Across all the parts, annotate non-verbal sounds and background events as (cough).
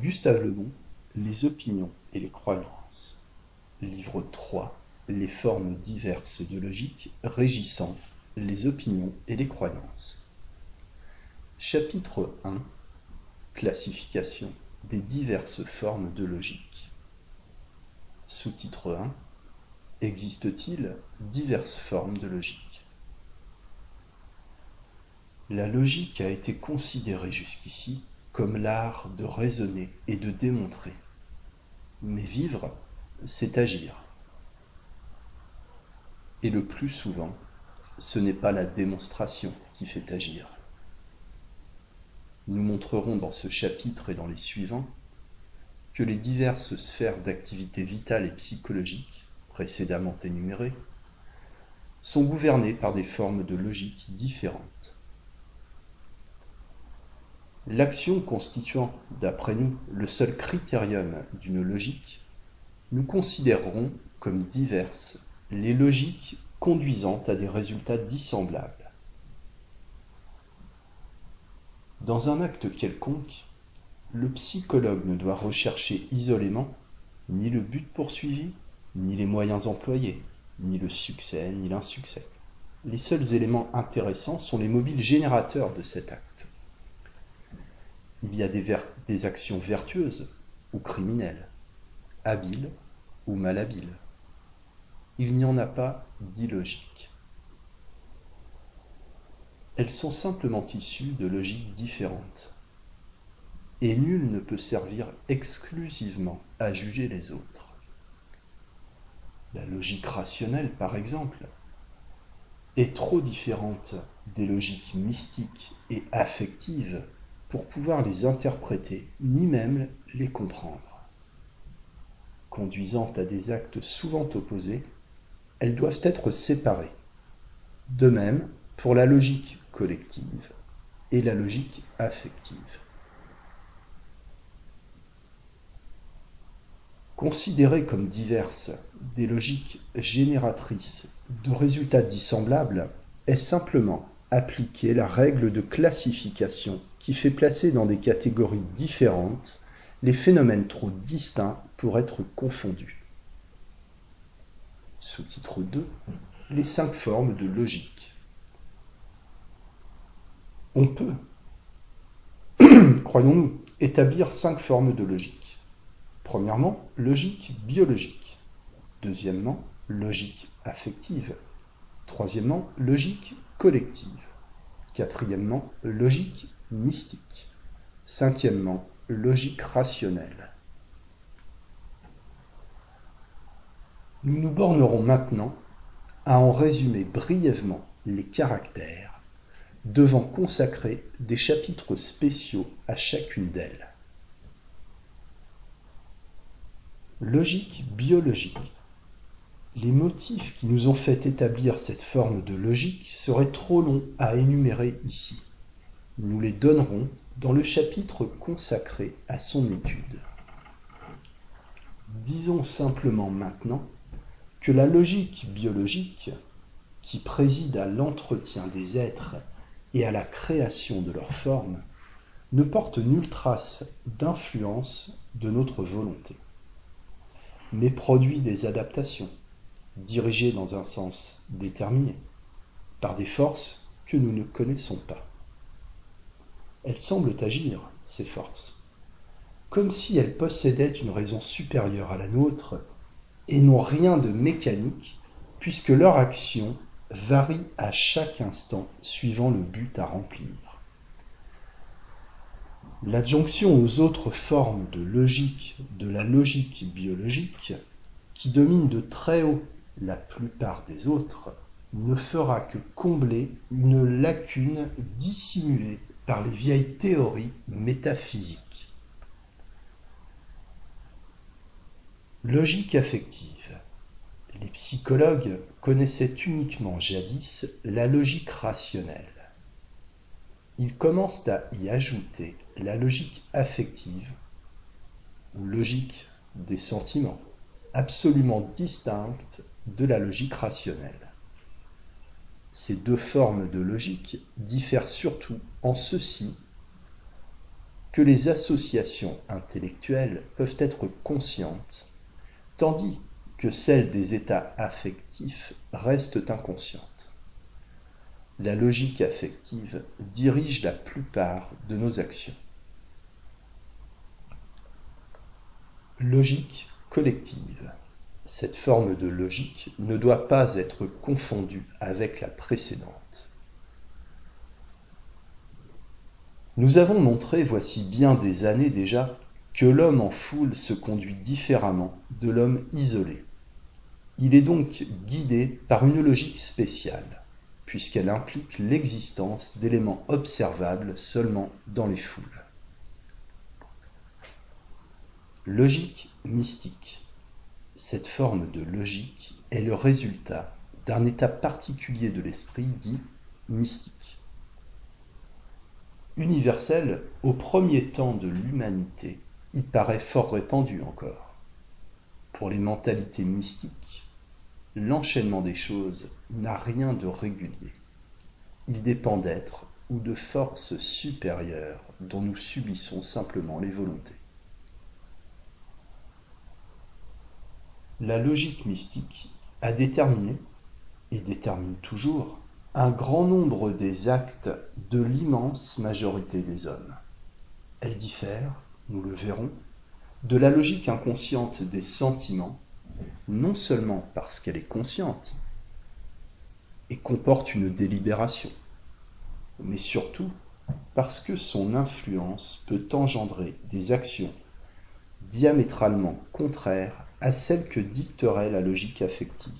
Gustave Le Bon, Les opinions et les croyances. Livre 3. Les formes diverses de logique régissant les opinions et les croyances. Chapitre 1. Classification des diverses formes de logique. Sous-titre 1. Existe-t-il diverses formes de logique? La logique a été considérée jusqu'ici comme l'art de raisonner et de démontrer. Mais vivre, c'est agir. Et le plus souvent, ce n'est pas la démonstration qui fait agir. Nous montrerons dans ce chapitre et dans les suivants que les diverses sphères d'activité vitale et psychologique, précédemment énumérées, sont gouvernées par des formes de logique différentes. L'action constituant, d'après nous, le seul critérium d'une logique, nous considérerons comme diverses les logiques conduisant à des résultats dissemblables. Dans un acte quelconque, le psychologue ne doit rechercher isolément ni le but poursuivi, ni les moyens employés, ni le succès, ni l'insuccès. Les seuls éléments intéressants sont les mobiles générateurs de cet acte. Il y a des, actions vertueuses ou criminelles, habiles ou malhabiles. Il n'y en a pas d'illogique. Elles sont simplement issues de logiques différentes. Et nul ne peut servir exclusivement à juger les autres. La logique rationnelle, par exemple, est trop différente des logiques mystiques et affectives pour pouvoir les interpréter, ni même les comprendre. Conduisant à des actes souvent opposés, elles doivent être séparées. De même pour la logique collective et la logique affective. Considérées comme diverses, des logiques génératrices de résultats dissemblables est simplement appliquer la règle de classification qui fait placer dans des catégories différentes les phénomènes trop distincts pour être confondus. Sous-titre 2. Les cinq formes de logique. On peut, (coughs) croyons-nous, établir cinq formes de logique. Premièrement, logique biologique. Deuxièmement, logique affective. Troisièmement, logique collective. Quatrièmement, logique mystique. Cinquièmement, logique rationnelle. Nous nous bornerons maintenant à en résumer brièvement les caractères, devant consacrer des chapitres spéciaux à chacune d'elles. Logique biologique. Les motifs qui nous ont fait établir cette forme de logique seraient trop longs à énumérer ici. Nous les donnerons dans le chapitre consacré à son étude. Disons simplement maintenant que la logique biologique, qui préside à l'entretien des êtres et à la création de leurs formes, ne porte nulle trace d'influence de notre volonté, mais produit des adaptations, dirigées dans un sens déterminé, par des forces que nous ne connaissons pas. Elles semblent agir, ces forces, comme si elles possédaient une raison supérieure à la nôtre et n'ont rien de mécanique, puisque leur action varie à chaque instant suivant le but à remplir. L'adjonction aux autres formes de logique de la logique biologique, qui domine de très haut la plupart des autres, ne fera que combler une lacune dissimulée par les vieilles théories métaphysiques. Logique affective. Les psychologues connaissaient uniquement jadis la logique rationnelle. Ils commencent à y ajouter la logique affective, ou logique des sentiments, absolument distincte de la logique rationnelle. Ces deux formes de logique diffèrent surtout en ceci que les associations intellectuelles peuvent être conscientes, tandis que celles des états affectifs restent inconscientes. La logique affective dirige la plupart de nos actions. Logique collective. Cette forme de logique ne doit pas être confondue avec la précédente. Nous avons montré, voici bien des années déjà, que l'homme en foule se conduit différemment de l'homme isolé. Il est donc guidé par une logique spéciale, puisqu'elle implique l'existence d'éléments observables seulement dans les foules. Logique mystique. Cette forme de logique est le résultat d'un état particulier de l'esprit dit mystique. Universel au premier temps de l'humanité, il paraît fort répandu encore. Pour les mentalités mystiques, l'enchaînement des choses n'a rien de régulier. Il dépend d'êtres ou de forces supérieures dont nous subissons simplement les volontés. La logique mystique a déterminé, et détermine toujours, un grand nombre des actes de l'immense majorité des hommes. Elle diffère, nous le verrons, de la logique inconsciente des sentiments, non seulement parce qu'elle est consciente et comporte une délibération, mais surtout parce que son influence peut engendrer des actions diamétralement contraires à celles que dicterait la logique affective.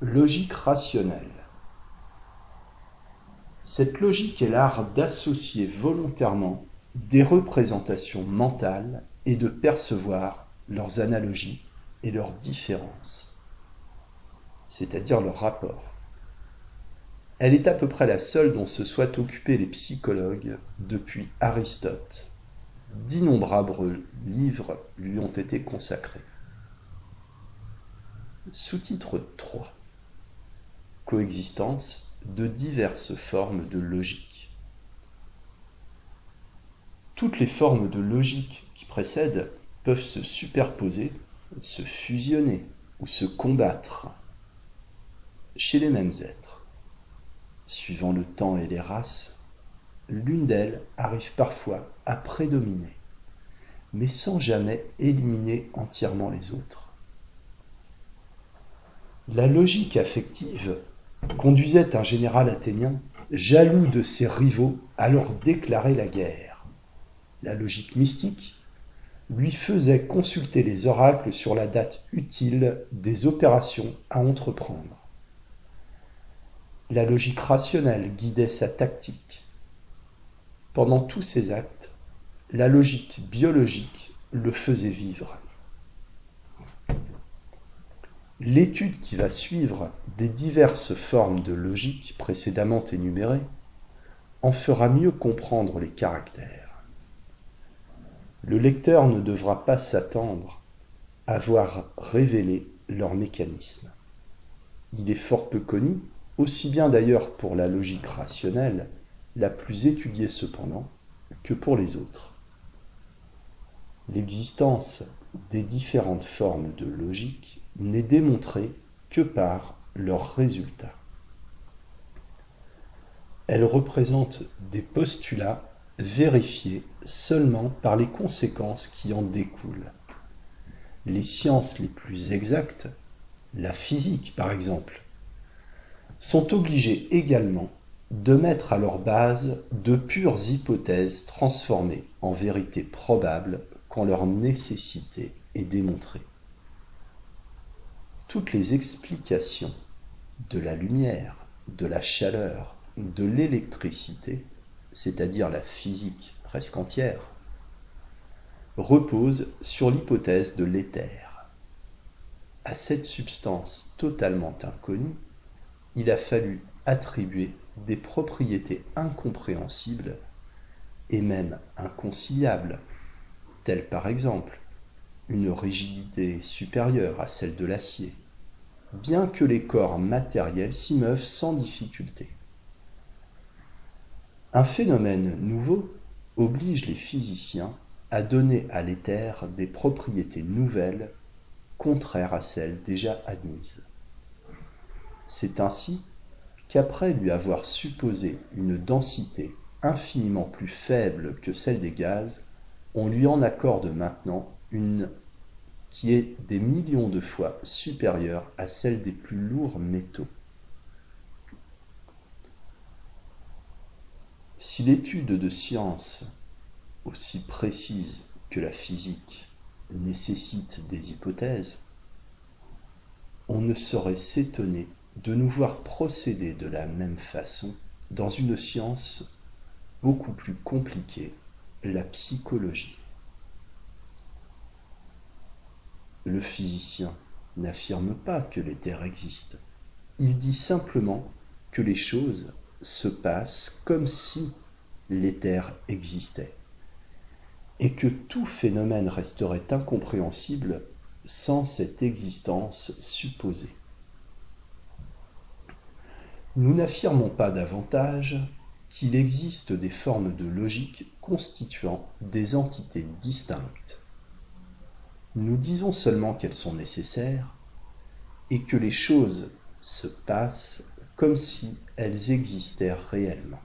Logique rationnelle. Cette logique est l'art d'associer volontairement des représentations mentales et de percevoir leurs analogies et leurs différences, c'est-à-dire leurs rapports. Elle est à peu près la seule dont se soient occupés les psychologues depuis Aristote. D'innombrables livres lui ont été consacrés. Sous-titre 3 Coexistence de diverses formes de logique. Toutes les formes de logique qui précèdent peuvent se superposer, se fusionner ou se combattre chez les mêmes êtres. Suivant le temps et les races, l'une d'elles arrive parfois à prédominer, mais sans jamais éliminer entièrement les autres. La logique affective conduisait un général athénien, jaloux de ses rivaux, à leur déclarer la guerre. La logique mystique lui faisait consulter les oracles sur la date utile des opérations à entreprendre. La logique rationnelle guidait sa tactique. Pendant tous ses actes, la logique biologique le faisait vivre. L'étude qui va suivre des diverses formes de logique précédemment énumérées en fera mieux comprendre les caractères. Le lecteur ne devra pas s'attendre à voir révéler leur mécanisme. Il est fort peu connu, aussi bien d'ailleurs pour la logique rationnelle, la plus étudiée cependant, que pour les autres. L'existence des différentes formes de logique n'est démontrée que par leurs résultats. Elles représentent des postulats vérifiés seulement par les conséquences qui en découlent. Les sciences les plus exactes, la physique par exemple, sont obligées également de mettre à leur base de pures hypothèses transformées en vérités probables quand leur nécessité est démontrée toutes les explications de la lumière, de la chaleur, de l'électricité, c'est-à-dire la physique presque entière, reposent sur l'hypothèse de l'éther. À cette substance totalement inconnue, il a fallu attribuer des propriétés incompréhensibles et même inconciliables, telles par exemple une rigidité supérieure à celle de l'acier, bien que les corps matériels s'y meuvent sans difficulté. Un phénomène nouveau oblige les physiciens à donner à l'éther des propriétés nouvelles contraires à celles déjà admises. C'est ainsi qu'après lui avoir supposé une densité infiniment plus faible que celle des gaz, on lui en accorde maintenant une qui est des millions de fois supérieure à celle des plus lourds métaux. Si l'étude de sciences aussi précise que la physique nécessite des hypothèses, on ne saurait s'étonner de nous voir procéder de la même façon dans une science beaucoup plus compliquée, la psychologie. Le physicien n'affirme pas que l'éther existe. Il dit simplement que les choses se passent comme si l'éther existait et que tout phénomène resterait incompréhensible sans cette existence supposée. Nous n'affirmons pas davantage qu'il existe des formes de logique constituant des entités distinctes. Nous disons seulement qu'elles sont nécessaires et que les choses se passent comme si elles existèrent réellement.